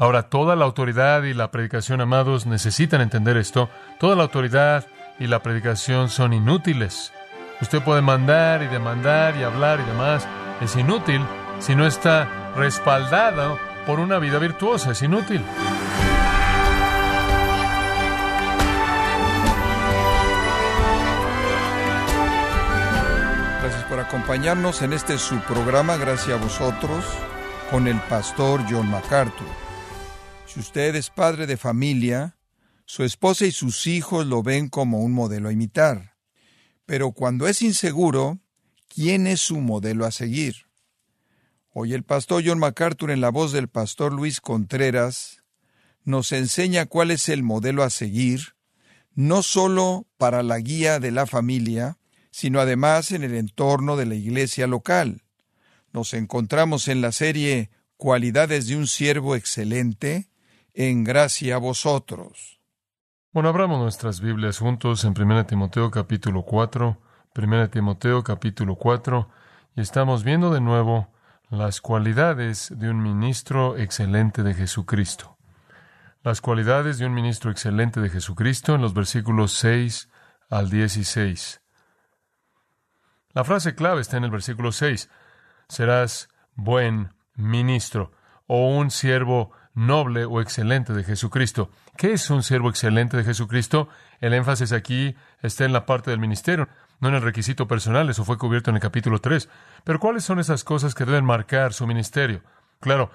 Ahora, toda la autoridad y la predicación, amados, necesitan entender esto. Toda la autoridad y la predicación son inútiles. Usted puede mandar y demandar y hablar y demás. Es inútil si no está respaldado por una vida virtuosa. Es inútil. Gracias por acompañarnos en este su programa, gracias a vosotros, con el pastor John MacArthur. Si usted es padre de familia, su esposa y sus hijos lo ven como un modelo a imitar. Pero cuando es inseguro, ¿quién es su modelo a seguir? Hoy el pastor John MacArthur en la voz del pastor Luis Contreras nos enseña cuál es el modelo a seguir, no solo para la guía de la familia, sino además en el entorno de la iglesia local. Nos encontramos en la serie Cualidades de un siervo excelente, en gracia a vosotros. Bueno, abramos nuestras Biblias juntos en 1 Timoteo capítulo 4, 1 Timoteo capítulo 4, y estamos viendo de nuevo las cualidades de un ministro excelente de Jesucristo. Las cualidades de un ministro excelente de Jesucristo en los versículos 6 al 16. La frase clave está en el versículo 6. Serás buen ministro o un siervo noble o excelente de Jesucristo. ¿Qué es un siervo excelente de Jesucristo? El énfasis aquí está en la parte del ministerio, no en el requisito personal, eso fue cubierto en el capítulo 3. Pero ¿cuáles son esas cosas que deben marcar su ministerio? Claro,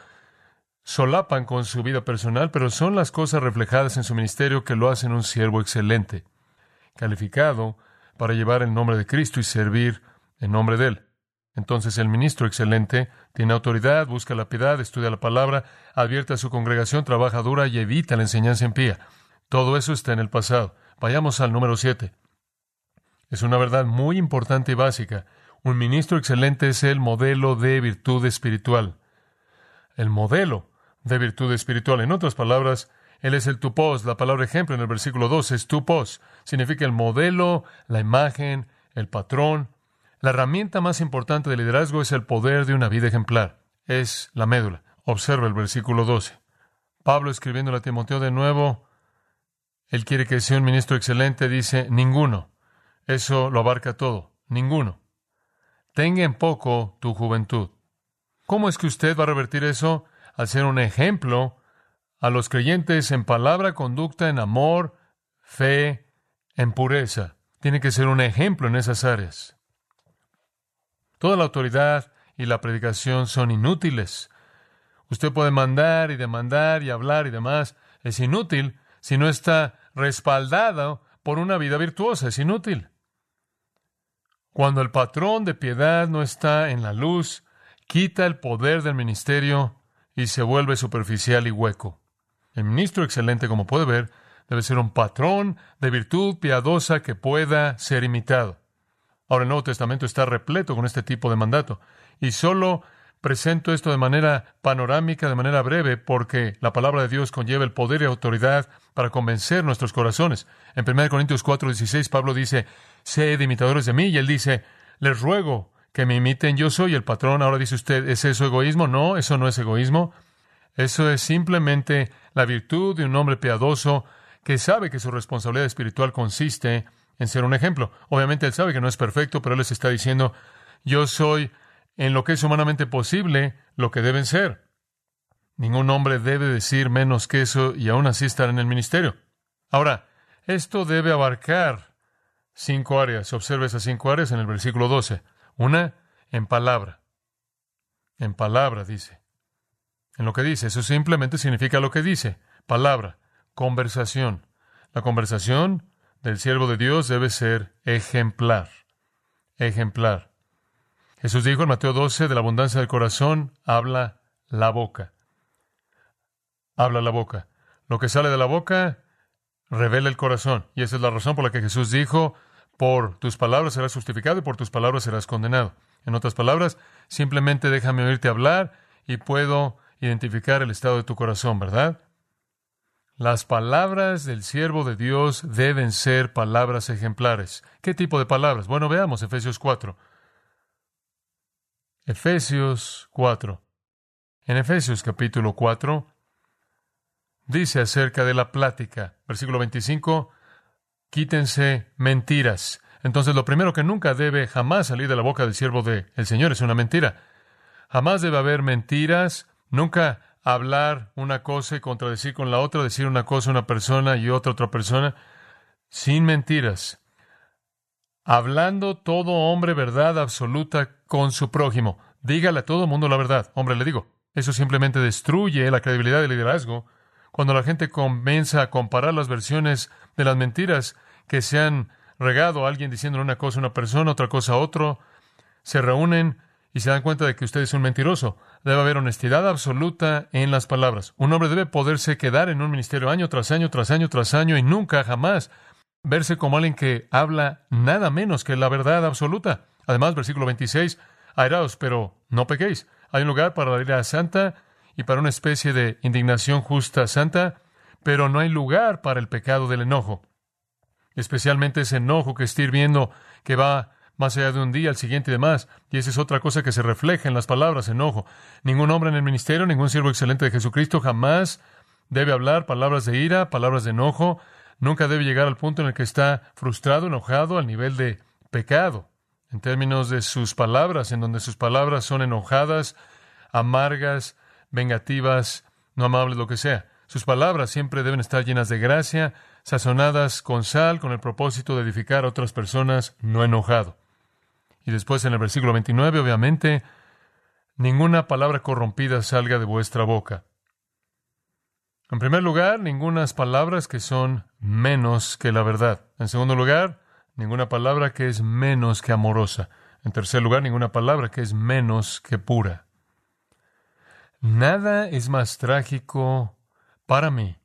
solapan con su vida personal, pero son las cosas reflejadas en su ministerio que lo hacen un siervo excelente, calificado para llevar el nombre de Cristo y servir en nombre de Él. Entonces el ministro excelente tiene autoridad, busca la piedad, estudia la palabra, advierte a su congregación, trabaja dura y evita la enseñanza impía. Todo eso está en el pasado. Vayamos al número siete. Es una verdad muy importante y básica. Un ministro excelente es el modelo de virtud espiritual. El modelo de virtud espiritual. En otras palabras, él es el tupos. La palabra ejemplo en el versículo 2 es tupos. Significa el modelo, la imagen, el patrón, la herramienta más importante del liderazgo es el poder de una vida ejemplar. Es la médula. Observa el versículo 12. Pablo escribiendo a Timoteo de nuevo, él quiere que sea un ministro excelente, dice, ninguno. Eso lo abarca todo. Ninguno. Tenga en poco tu juventud. ¿Cómo es que usted va a revertir eso? Al ser un ejemplo a los creyentes en palabra, conducta, en amor, fe, en pureza. Tiene que ser un ejemplo en esas áreas. Toda la autoridad y la predicación son inútiles. Usted puede mandar y demandar y hablar y demás. Es inútil si no está respaldado por una vida virtuosa. Es inútil. Cuando el patrón de piedad no está en la luz, quita el poder del ministerio y se vuelve superficial y hueco. El ministro excelente, como puede ver, debe ser un patrón de virtud piadosa que pueda ser imitado. Ahora el Nuevo Testamento está repleto con este tipo de mandato. Y solo presento esto de manera panorámica, de manera breve, porque la palabra de Dios conlleva el poder y autoridad para convencer nuestros corazones. En 1 Corintios 4, 16, Pablo dice, sed imitadores de mí, y él dice, les ruego que me imiten, yo soy el patrón. Ahora dice usted, ¿es eso egoísmo? No, eso no es egoísmo. Eso es simplemente la virtud de un hombre piadoso que sabe que su responsabilidad espiritual consiste en ser un ejemplo. Obviamente él sabe que no es perfecto, pero él les está diciendo, yo soy en lo que es humanamente posible lo que deben ser. Ningún hombre debe decir menos que eso y aún así estar en el ministerio. Ahora, esto debe abarcar cinco áreas. Observe esas cinco áreas en el versículo 12. Una, en palabra. En palabra, dice. En lo que dice. Eso simplemente significa lo que dice. Palabra. Conversación. La conversación del siervo de Dios debe ser ejemplar. Ejemplar. Jesús dijo en Mateo 12, de la abundancia del corazón, habla la boca. Habla la boca. Lo que sale de la boca revela el corazón. Y esa es la razón por la que Jesús dijo, por tus palabras serás justificado y por tus palabras serás condenado. En otras palabras, simplemente déjame oírte hablar y puedo identificar el estado de tu corazón, ¿verdad? Las palabras del siervo de Dios deben ser palabras ejemplares. ¿Qué tipo de palabras? Bueno, veamos Efesios 4. Efesios 4. En Efesios capítulo 4 dice acerca de la plática. Versículo 25, quítense mentiras. Entonces, lo primero que nunca debe jamás salir de la boca del siervo del Señor es una mentira. Jamás debe haber mentiras, nunca hablar una cosa y contradecir con la otra, decir una cosa una persona y otra otra persona, sin mentiras. Hablando todo hombre verdad absoluta con su prójimo. Dígale a todo mundo la verdad. Hombre, le digo, eso simplemente destruye la credibilidad del liderazgo. Cuando la gente comienza a comparar las versiones de las mentiras que se han regado alguien diciéndole una cosa a una persona, otra cosa a otro, se reúnen y se dan cuenta de que usted es un mentiroso. Debe haber honestidad absoluta en las palabras. Un hombre debe poderse quedar en un ministerio año tras año, tras año, tras año y nunca, jamás verse como alguien que habla nada menos que la verdad absoluta. Además, versículo 26, airaos, pero no pequéis. Hay un lugar para la ira santa y para una especie de indignación justa santa, pero no hay lugar para el pecado del enojo especialmente ese enojo que está hirviendo, que va más allá de un día, al siguiente y demás. Y esa es otra cosa que se refleja en las palabras, enojo. Ningún hombre en el ministerio, ningún siervo excelente de Jesucristo jamás debe hablar palabras de ira, palabras de enojo. Nunca debe llegar al punto en el que está frustrado, enojado, al nivel de pecado. En términos de sus palabras, en donde sus palabras son enojadas, amargas, vengativas, no amables, lo que sea. Sus palabras siempre deben estar llenas de gracia, sazonadas con sal, con el propósito de edificar a otras personas, no enojado. Y después en el versículo 29, obviamente, ninguna palabra corrompida salga de vuestra boca. En primer lugar, ningunas palabras que son menos que la verdad. En segundo lugar, ninguna palabra que es menos que amorosa. En tercer lugar, ninguna palabra que es menos que pura. Nada es más trágico para mí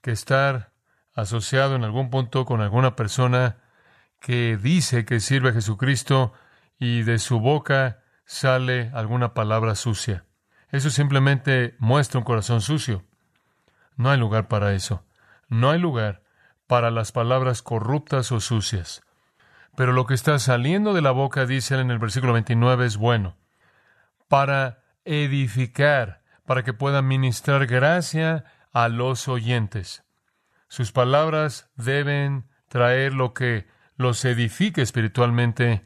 que estar asociado en algún punto con alguna persona que dice que sirve a Jesucristo y de su boca sale alguna palabra sucia. Eso simplemente muestra un corazón sucio. No hay lugar para eso. No hay lugar para las palabras corruptas o sucias. Pero lo que está saliendo de la boca, dice él en el versículo 29, es bueno, para edificar, para que pueda ministrar gracia a los oyentes. Sus palabras deben traer lo que los edifique espiritualmente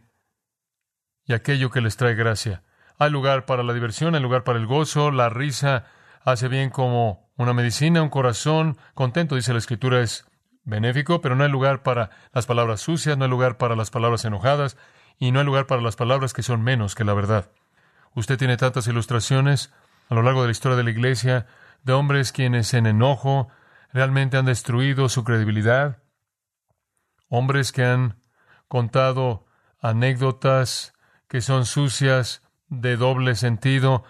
y aquello que les trae gracia. Hay lugar para la diversión, hay lugar para el gozo, la risa hace bien como una medicina, un corazón contento, dice la escritura, es benéfico, pero no hay lugar para las palabras sucias, no hay lugar para las palabras enojadas y no hay lugar para las palabras que son menos que la verdad. Usted tiene tantas ilustraciones a lo largo de la historia de la Iglesia de hombres quienes en enojo realmente han destruido su credibilidad, hombres que han contado anécdotas que son sucias, de doble sentido,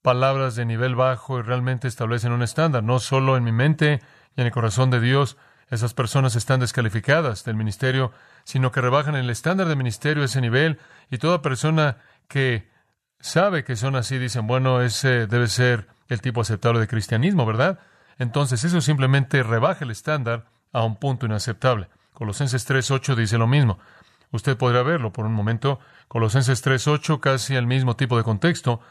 palabras de nivel bajo y realmente establecen un estándar, no solo en mi mente y en el corazón de Dios, esas personas están descalificadas del ministerio, sino que rebajan el estándar de ministerio a ese nivel y toda persona que sabe que son así dicen, bueno, ese debe ser el tipo aceptable de cristianismo, ¿verdad? Entonces eso simplemente rebaja el estándar a un punto inaceptable. Colosenses 3.8 dice lo mismo. Usted podrá verlo por un momento. Colosenses 3.8, casi el mismo tipo de contexto,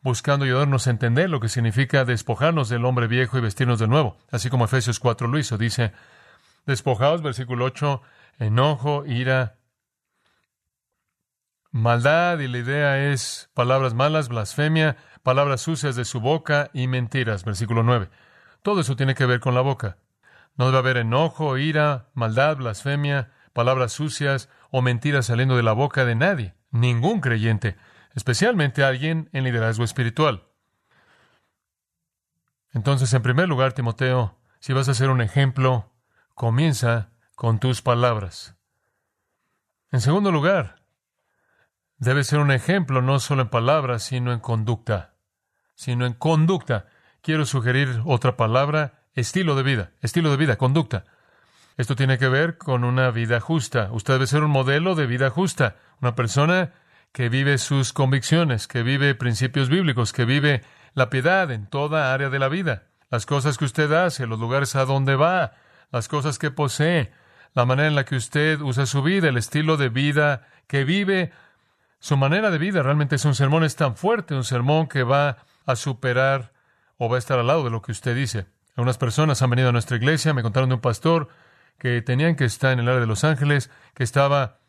buscando ayudarnos a entender lo que significa despojarnos del hombre viejo y vestirnos de nuevo, así como Efesios 4 lo hizo. Dice, despojaos, versículo 8, enojo, ira, maldad, y la idea es palabras malas, blasfemia, palabras sucias de su boca y mentiras. Versículo 9. Todo eso tiene que ver con la boca. No debe haber enojo, ira, maldad, blasfemia, palabras sucias o mentiras saliendo de la boca de nadie, ningún creyente, especialmente alguien en liderazgo espiritual. Entonces, en primer lugar, Timoteo, si vas a ser un ejemplo, comienza con tus palabras. En segundo lugar, debe ser un ejemplo no solo en palabras, sino en conducta sino en conducta. Quiero sugerir otra palabra, estilo de vida, estilo de vida, conducta. Esto tiene que ver con una vida justa. Usted debe ser un modelo de vida justa, una persona que vive sus convicciones, que vive principios bíblicos, que vive la piedad en toda área de la vida. Las cosas que usted hace, los lugares a donde va, las cosas que posee, la manera en la que usted usa su vida, el estilo de vida que vive, su manera de vida realmente es un sermón, es tan fuerte, un sermón que va a superar o va a estar al lado de lo que usted dice. Algunas personas han venido a nuestra iglesia, me contaron de un pastor que tenían que estar en el área de Los Ángeles, que estaba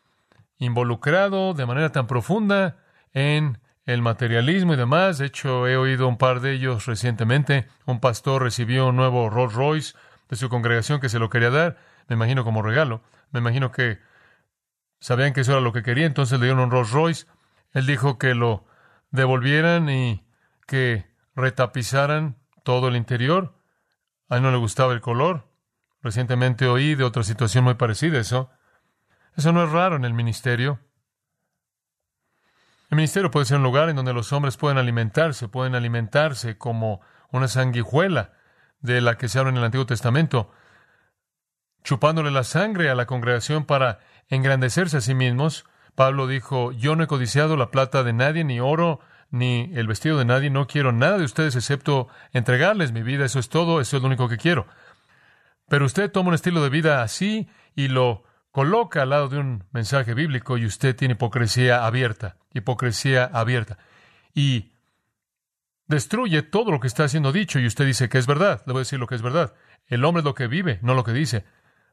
involucrado de manera tan profunda en el materialismo y demás. De hecho, he oído un par de ellos recientemente. Un pastor recibió un nuevo Rolls Royce de su congregación que se lo quería dar, me imagino como regalo. Me imagino que sabían que eso era lo que quería, entonces le dieron un Rolls Royce. Él dijo que lo devolvieran y que retapizaran todo el interior. A él no le gustaba el color. Recientemente oí de otra situación muy parecida a eso. Eso no es raro en el ministerio. El ministerio puede ser un lugar en donde los hombres pueden alimentarse, pueden alimentarse como una sanguijuela de la que se habla en el Antiguo Testamento, chupándole la sangre a la congregación para engrandecerse a sí mismos. Pablo dijo, yo no he codiciado la plata de nadie, ni oro, ni el vestido de nadie, no quiero nada de ustedes excepto entregarles mi vida, eso es todo, eso es lo único que quiero. Pero usted toma un estilo de vida así y lo coloca al lado de un mensaje bíblico y usted tiene hipocresía abierta, hipocresía abierta. Y destruye todo lo que está siendo dicho y usted dice que es verdad. Le voy a decir lo que es verdad. El hombre es lo que vive, no lo que dice.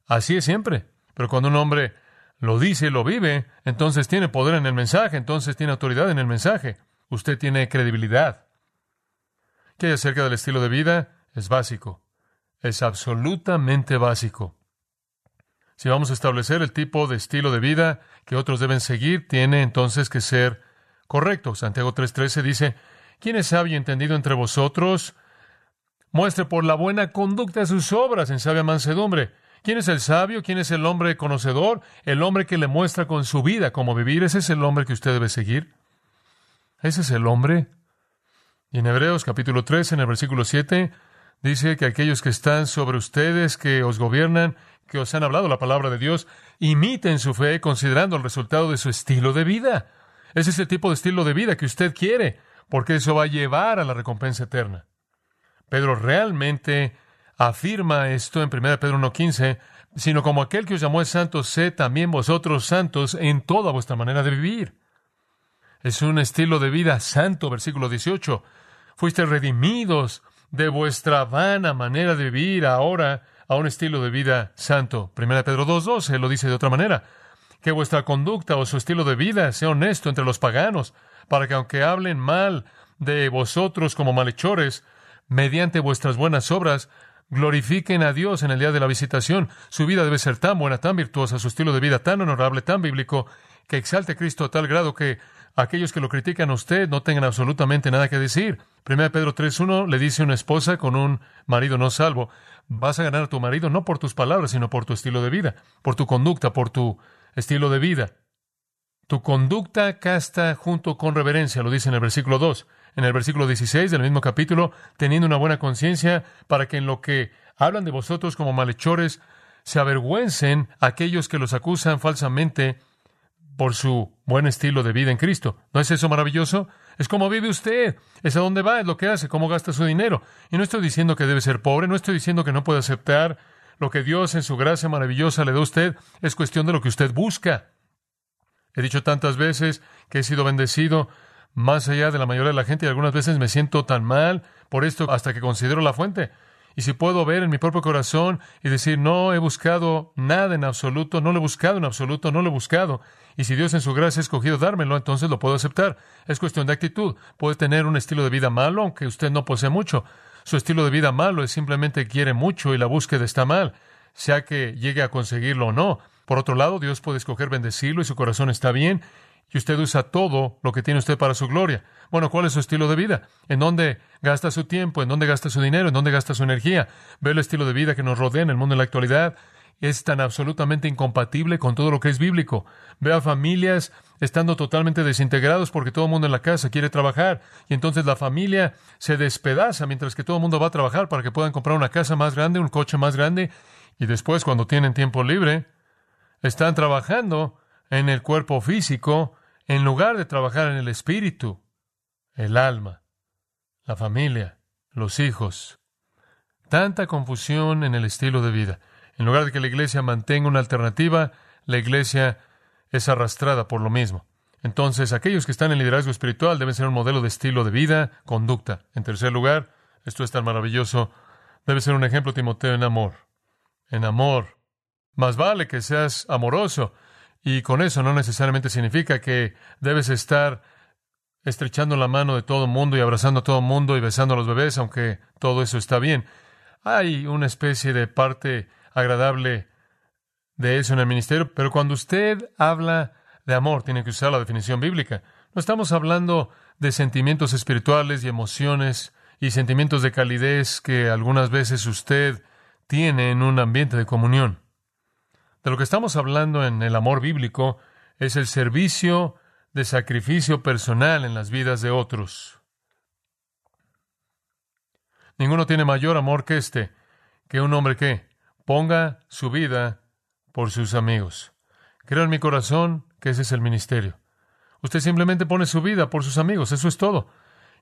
Así es siempre. Pero cuando un hombre lo dice y lo vive, entonces tiene poder en el mensaje, entonces tiene autoridad en el mensaje. Usted tiene credibilidad. ¿Qué hay acerca del estilo de vida? Es básico. Es absolutamente básico. Si vamos a establecer el tipo de estilo de vida que otros deben seguir, tiene entonces que ser correcto. Santiago 3:13 dice, ¿quién es sabio y entendido entre vosotros? Muestre por la buena conducta sus obras en sabia mansedumbre. ¿Quién es el sabio? ¿Quién es el hombre conocedor? El hombre que le muestra con su vida cómo vivir. Ese es el hombre que usted debe seguir. Ese es el hombre. Y en Hebreos capítulo 3, en el versículo 7, dice que aquellos que están sobre ustedes, que os gobiernan, que os han hablado la palabra de Dios, imiten su fe considerando el resultado de su estilo de vida. Ese es el tipo de estilo de vida que usted quiere, porque eso va a llevar a la recompensa eterna. Pedro realmente afirma esto en 1 Pedro 1.15, sino como aquel que os llamó es santo, sé también vosotros santos en toda vuestra manera de vivir. Es un estilo de vida santo, versículo 18. Fuisteis redimidos de vuestra vana manera de vivir ahora a un estilo de vida santo. Primera Pedro 2.12 lo dice de otra manera. Que vuestra conducta o su estilo de vida sea honesto entre los paganos, para que aunque hablen mal de vosotros como malhechores, mediante vuestras buenas obras, glorifiquen a Dios en el día de la visitación. Su vida debe ser tan buena, tan virtuosa, su estilo de vida tan honorable, tan bíblico, que exalte a Cristo a tal grado que aquellos que lo critican a usted no tengan absolutamente nada que decir. 1 Pedro 3.1 le dice una esposa con un marido no salvo, vas a ganar a tu marido no por tus palabras, sino por tu estilo de vida, por tu conducta, por tu estilo de vida. Tu conducta casta junto con reverencia, lo dice en el versículo 2. En el versículo 16 del mismo capítulo, teniendo una buena conciencia para que en lo que hablan de vosotros como malhechores, se avergüencen aquellos que los acusan falsamente por su buen estilo de vida en Cristo. ¿No es eso maravilloso? Es como vive usted, es a dónde va, es lo que hace, cómo gasta su dinero. Y no estoy diciendo que debe ser pobre, no estoy diciendo que no puede aceptar lo que Dios en su gracia maravillosa le da a usted, es cuestión de lo que usted busca. He dicho tantas veces que he sido bendecido más allá de la mayoría de la gente y algunas veces me siento tan mal por esto hasta que considero la fuente. Y si puedo ver en mi propio corazón y decir, no he buscado nada en absoluto, no lo he buscado en absoluto, no lo he buscado. Y si Dios en su gracia ha escogido dármelo, entonces lo puedo aceptar. Es cuestión de actitud. Puede tener un estilo de vida malo, aunque usted no posee mucho. Su estilo de vida malo es simplemente quiere mucho y la búsqueda está mal, sea que llegue a conseguirlo o no. Por otro lado, Dios puede escoger bendecirlo y su corazón está bien y usted usa todo lo que tiene usted para su gloria. Bueno, ¿cuál es su estilo de vida? ¿En dónde gasta su tiempo? ¿En dónde gasta su dinero? ¿En dónde gasta su energía? Ve el estilo de vida que nos rodea en el mundo de la actualidad. Es tan absolutamente incompatible con todo lo que es bíblico. Ve a familias estando totalmente desintegrados porque todo el mundo en la casa quiere trabajar y entonces la familia se despedaza mientras que todo el mundo va a trabajar para que puedan comprar una casa más grande, un coche más grande y después cuando tienen tiempo libre están trabajando en el cuerpo físico en lugar de trabajar en el espíritu, el alma, la familia, los hijos. Tanta confusión en el estilo de vida. En lugar de que la iglesia mantenga una alternativa, la iglesia es arrastrada por lo mismo. Entonces, aquellos que están en liderazgo espiritual deben ser un modelo de estilo de vida, conducta. En tercer lugar, esto es tan maravilloso, Debe ser un ejemplo, Timoteo, en amor. En amor. Más vale que seas amoroso. Y con eso no necesariamente significa que debes estar estrechando la mano de todo mundo y abrazando a todo mundo y besando a los bebés, aunque todo eso está bien. Hay una especie de parte agradable de eso en el ministerio, pero cuando usted habla de amor, tiene que usar la definición bíblica. No estamos hablando de sentimientos espirituales y emociones y sentimientos de calidez que algunas veces usted tiene en un ambiente de comunión. De lo que estamos hablando en el amor bíblico es el servicio de sacrificio personal en las vidas de otros. Ninguno tiene mayor amor que este, que un hombre que ponga su vida por sus amigos. Creo en mi corazón que ese es el ministerio. Usted simplemente pone su vida por sus amigos, eso es todo.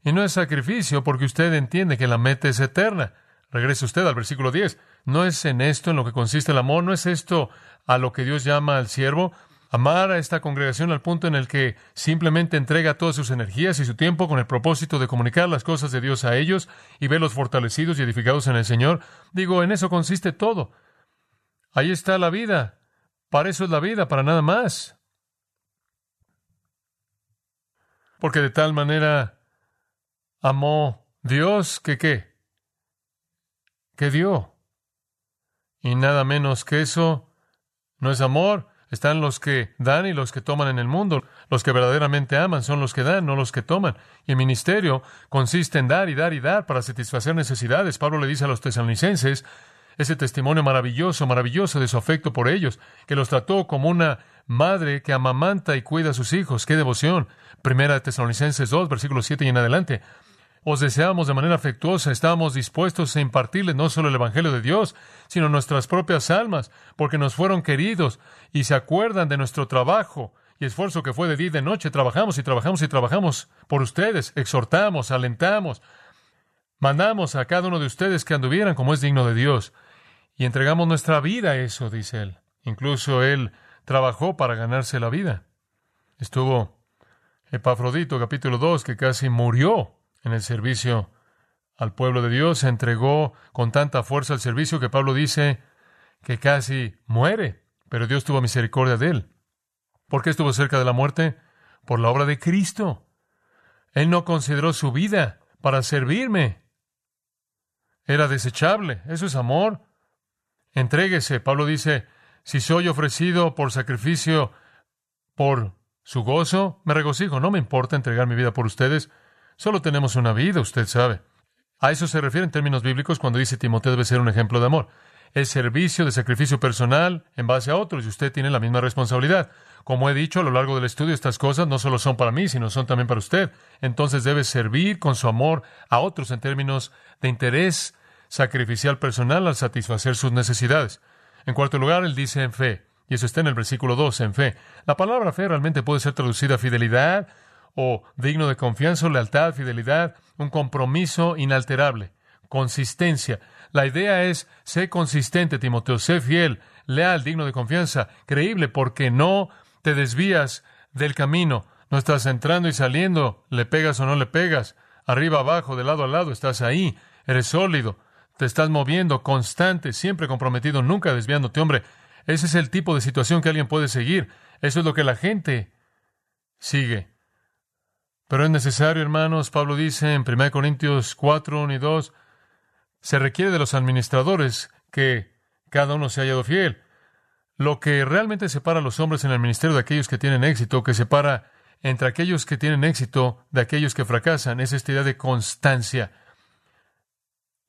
Y no es sacrificio porque usted entiende que la meta es eterna. Regrese usted al versículo 10. No es en esto en lo que consiste el amor, no es esto a lo que Dios llama al siervo, Amar a esta congregación al punto en el que simplemente entrega todas sus energías y su tiempo con el propósito de comunicar las cosas de Dios a ellos y verlos fortalecidos y edificados en el Señor. Digo, en eso consiste todo. Ahí está la vida. Para eso es la vida, para nada más. Porque de tal manera amó Dios que qué? Que dio. Y nada menos que eso no es amor, están los que dan y los que toman en el mundo. Los que verdaderamente aman son los que dan, no los que toman. Y el ministerio consiste en dar y dar y dar para satisfacer necesidades. Pablo le dice a los tesalonicenses ese testimonio maravilloso, maravilloso de su afecto por ellos, que los trató como una madre que amamanta y cuida a sus hijos. ¡Qué devoción! Primera de Tesalonicenses 2, versículo 7 y en adelante os deseábamos de manera afectuosa, estábamos dispuestos a impartirles no solo el Evangelio de Dios, sino nuestras propias almas, porque nos fueron queridos y se acuerdan de nuestro trabajo y esfuerzo que fue de día y de noche. Trabajamos y trabajamos y trabajamos por ustedes, exhortamos, alentamos, mandamos a cada uno de ustedes que anduvieran como es digno de Dios y entregamos nuestra vida a eso, dice él. Incluso él trabajó para ganarse la vida. Estuvo Epafrodito, capítulo 2, que casi murió en el servicio al pueblo de Dios, se entregó con tanta fuerza al servicio que Pablo dice que casi muere, pero Dios tuvo misericordia de él. ¿Por qué estuvo cerca de la muerte? Por la obra de Cristo. Él no consideró su vida para servirme. Era desechable. Eso es amor. Entréguese. Pablo dice, si soy ofrecido por sacrificio por su gozo, me regocijo. No me importa entregar mi vida por ustedes. Solo tenemos una vida, usted sabe. A eso se refiere en términos bíblicos cuando dice Timoteo debe ser un ejemplo de amor. Es servicio de sacrificio personal en base a otros y usted tiene la misma responsabilidad. Como he dicho a lo largo del estudio, estas cosas no solo son para mí, sino son también para usted. Entonces debe servir con su amor a otros en términos de interés sacrificial personal al satisfacer sus necesidades. En cuarto lugar, él dice en fe, y eso está en el versículo 2, en fe. La palabra fe realmente puede ser traducida a fidelidad, o digno de confianza, lealtad, fidelidad, un compromiso inalterable, consistencia. La idea es, sé consistente, Timoteo, sé fiel, leal, digno de confianza, creíble, porque no te desvías del camino, no estás entrando y saliendo, le pegas o no le pegas, arriba, abajo, de lado a lado, estás ahí, eres sólido, te estás moviendo, constante, siempre comprometido, nunca desviándote, hombre. Ese es el tipo de situación que alguien puede seguir. Eso es lo que la gente sigue. Pero es necesario, hermanos, Pablo dice en 1 Corintios 4, 1 y 2, se requiere de los administradores que cada uno se haya hallado fiel. Lo que realmente separa a los hombres en el ministerio de aquellos que tienen éxito, que separa entre aquellos que tienen éxito de aquellos que fracasan, es esta idea de constancia.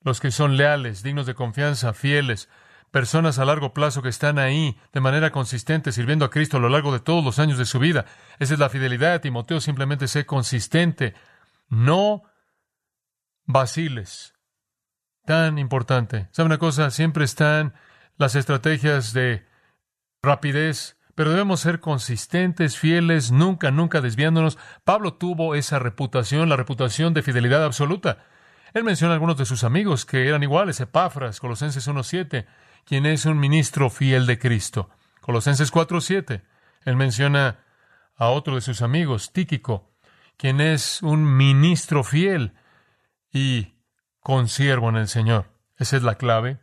Los que son leales, dignos de confianza, fieles, personas a largo plazo que están ahí de manera consistente sirviendo a Cristo a lo largo de todos los años de su vida. Esa es la fidelidad. Timoteo simplemente sé consistente. No vaciles. Tan importante. ¿Sabe una cosa? Siempre están las estrategias de rapidez, pero debemos ser consistentes, fieles, nunca, nunca desviándonos. Pablo tuvo esa reputación, la reputación de fidelidad absoluta. Él menciona a algunos de sus amigos que eran iguales, Epafras, Colosenses 1.7, quien es un ministro fiel de Cristo. Colosenses 4:7. Él menciona a otro de sus amigos, Tíquico, quien es un ministro fiel y consiervo en el Señor. Esa es la clave.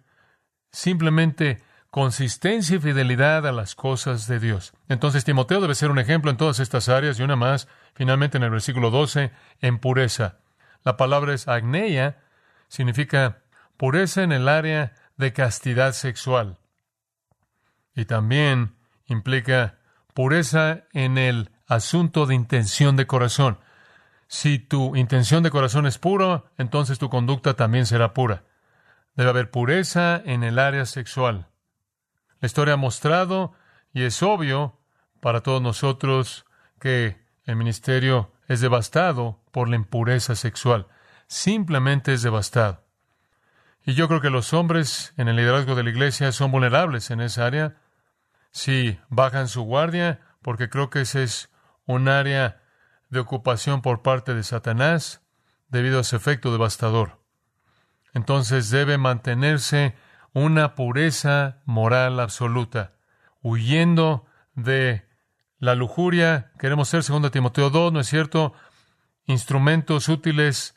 Simplemente consistencia y fidelidad a las cosas de Dios. Entonces Timoteo debe ser un ejemplo en todas estas áreas y una más, finalmente en el versículo 12, en pureza. La palabra es agneia, significa pureza en el área de castidad sexual. Y también implica pureza en el asunto de intención de corazón. Si tu intención de corazón es puro, entonces tu conducta también será pura. Debe haber pureza en el área sexual. La historia ha mostrado, y es obvio para todos nosotros, que el ministerio es devastado por la impureza sexual. Simplemente es devastado. Y yo creo que los hombres en el liderazgo de la iglesia son vulnerables en esa área. Si bajan su guardia, porque creo que ese es un área de ocupación por parte de Satanás debido a ese efecto devastador. Entonces debe mantenerse una pureza moral absoluta, huyendo de la lujuria. Queremos ser, segundo Timoteo 2, ¿no es cierto? Instrumentos útiles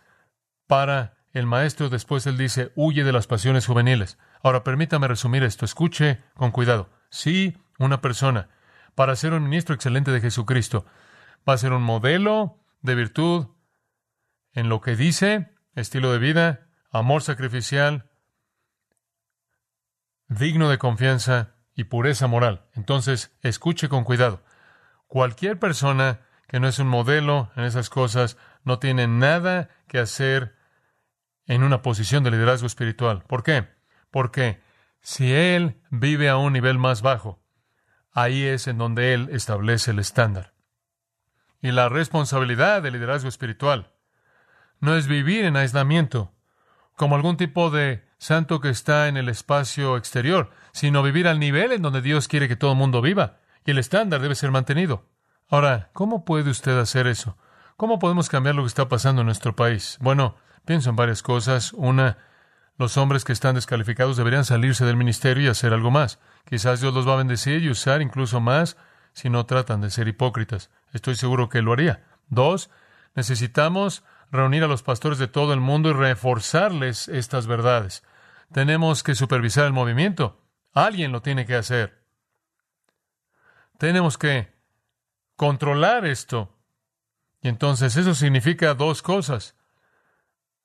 para el maestro. Después él dice, huye de las pasiones juveniles. Ahora, permítame resumir esto. Escuche con cuidado. Si una persona, para ser un ministro excelente de Jesucristo, va a ser un modelo de virtud en lo que dice, estilo de vida, amor sacrificial, digno de confianza y pureza moral. Entonces, escuche con cuidado. Cualquier persona que no es un modelo en esas cosas no tiene nada que hacer en una posición de liderazgo espiritual. ¿Por qué? Porque si él vive a un nivel más bajo, ahí es en donde él establece el estándar. Y la responsabilidad del liderazgo espiritual no es vivir en aislamiento, como algún tipo de santo que está en el espacio exterior, sino vivir al nivel en donde Dios quiere que todo el mundo viva, y el estándar debe ser mantenido. Ahora, ¿cómo puede usted hacer eso? ¿Cómo podemos cambiar lo que está pasando en nuestro país? Bueno, pienso en varias cosas. Una, los hombres que están descalificados deberían salirse del ministerio y hacer algo más. Quizás Dios los va a bendecir y usar incluso más si no tratan de ser hipócritas. Estoy seguro que lo haría. Dos, necesitamos reunir a los pastores de todo el mundo y reforzarles estas verdades. Tenemos que supervisar el movimiento. Alguien lo tiene que hacer. Tenemos que controlar esto. Y entonces eso significa dos cosas.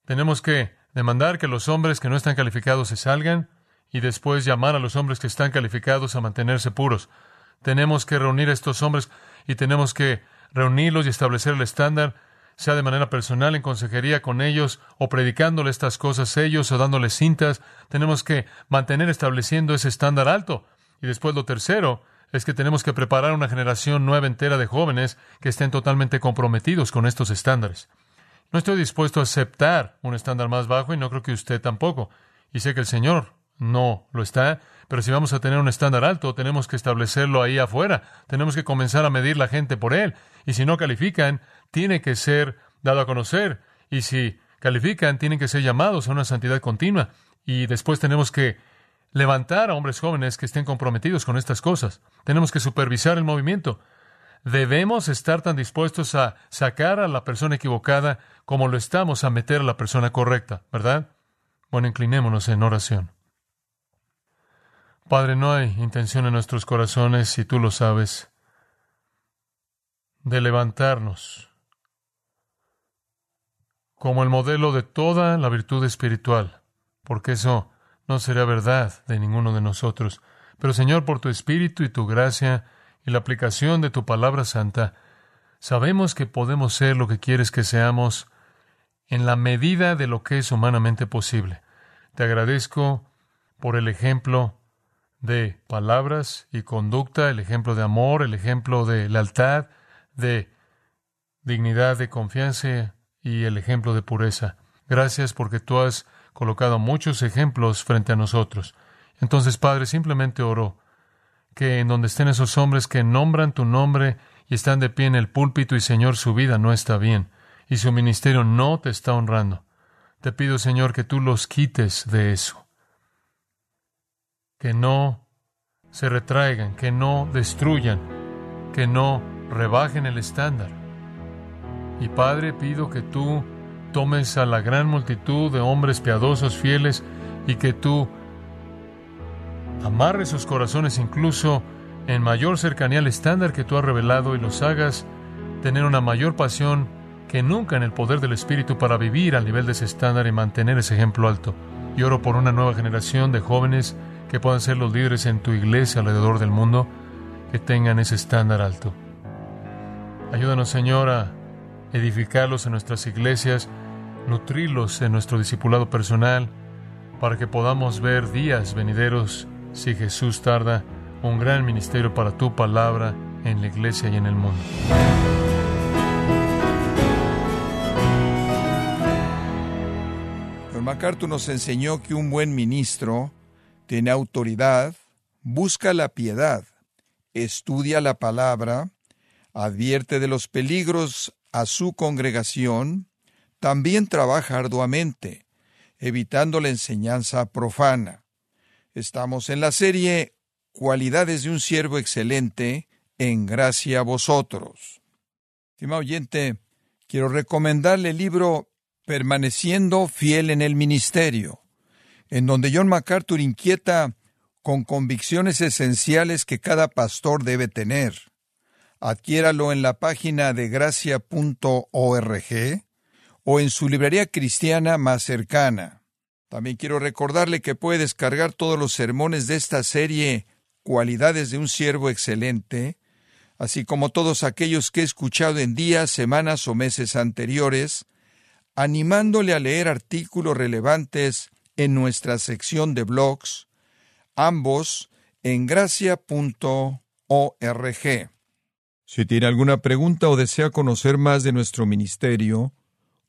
Tenemos que demandar que los hombres que no están calificados se salgan y después llamar a los hombres que están calificados a mantenerse puros. Tenemos que reunir a estos hombres y tenemos que reunirlos y establecer el estándar, sea de manera personal, en consejería con ellos, o predicándole estas cosas ellos, o dándoles cintas. Tenemos que mantener estableciendo ese estándar alto. Y después lo tercero es que tenemos que preparar una generación nueva entera de jóvenes que estén totalmente comprometidos con estos estándares. No estoy dispuesto a aceptar un estándar más bajo y no creo que usted tampoco. Y sé que el Señor no lo está, pero si vamos a tener un estándar alto, tenemos que establecerlo ahí afuera. Tenemos que comenzar a medir la gente por él. Y si no califican, tiene que ser dado a conocer. Y si califican, tienen que ser llamados a una santidad continua. Y después tenemos que levantar a hombres jóvenes que estén comprometidos con estas cosas. Tenemos que supervisar el movimiento. Debemos estar tan dispuestos a sacar a la persona equivocada como lo estamos a meter a la persona correcta, ¿verdad? Bueno, inclinémonos en oración. Padre, no hay intención en nuestros corazones, si tú lo sabes, de levantarnos como el modelo de toda la virtud espiritual, porque eso no sería verdad de ninguno de nosotros. Pero Señor, por tu Espíritu y tu gracia, y la aplicación de tu palabra santa, sabemos que podemos ser lo que quieres que seamos en la medida de lo que es humanamente posible. Te agradezco por el ejemplo de palabras y conducta, el ejemplo de amor, el ejemplo de lealtad, de dignidad, de confianza y el ejemplo de pureza. Gracias porque tú has colocado muchos ejemplos frente a nosotros. Entonces, Padre, simplemente oro que en donde estén esos hombres que nombran tu nombre y están de pie en el púlpito y Señor, su vida no está bien y su ministerio no te está honrando. Te pido, Señor, que tú los quites de eso. Que no se retraigan, que no destruyan, que no rebajen el estándar. Y Padre, pido que tú tomes a la gran multitud de hombres piadosos, fieles, y que tú amarres sus corazones incluso en mayor cercanía al estándar que tú has revelado y los hagas tener una mayor pasión que nunca en el poder del Espíritu para vivir al nivel de ese estándar y mantener ese ejemplo alto. Y oro por una nueva generación de jóvenes que puedan ser los líderes en tu iglesia alrededor del mundo, que tengan ese estándar alto. Ayúdanos, Señor, a edificarlos en nuestras iglesias, nutrirlos en nuestro discipulado personal, para que podamos ver días venideros, si Jesús tarda, un gran ministerio para tu palabra en la iglesia y en el mundo. Don MacArthur nos enseñó que un buen ministro tiene autoridad, busca la piedad, estudia la palabra, advierte de los peligros a su congregación, también trabaja arduamente, evitando la enseñanza profana. Estamos en la serie Cualidades de un siervo excelente, en gracia a vosotros. Estimado oyente, quiero recomendarle el libro Permaneciendo fiel en el ministerio, en donde John MacArthur inquieta con convicciones esenciales que cada pastor debe tener. Adquiéralo en la página de gracia.org o en su librería cristiana más cercana. También quiero recordarle que puede descargar todos los sermones de esta serie Cualidades de un siervo excelente, así como todos aquellos que he escuchado en días, semanas o meses anteriores, animándole a leer artículos relevantes en nuestra sección de blogs, ambos en gracia.org. Si tiene alguna pregunta o desea conocer más de nuestro ministerio,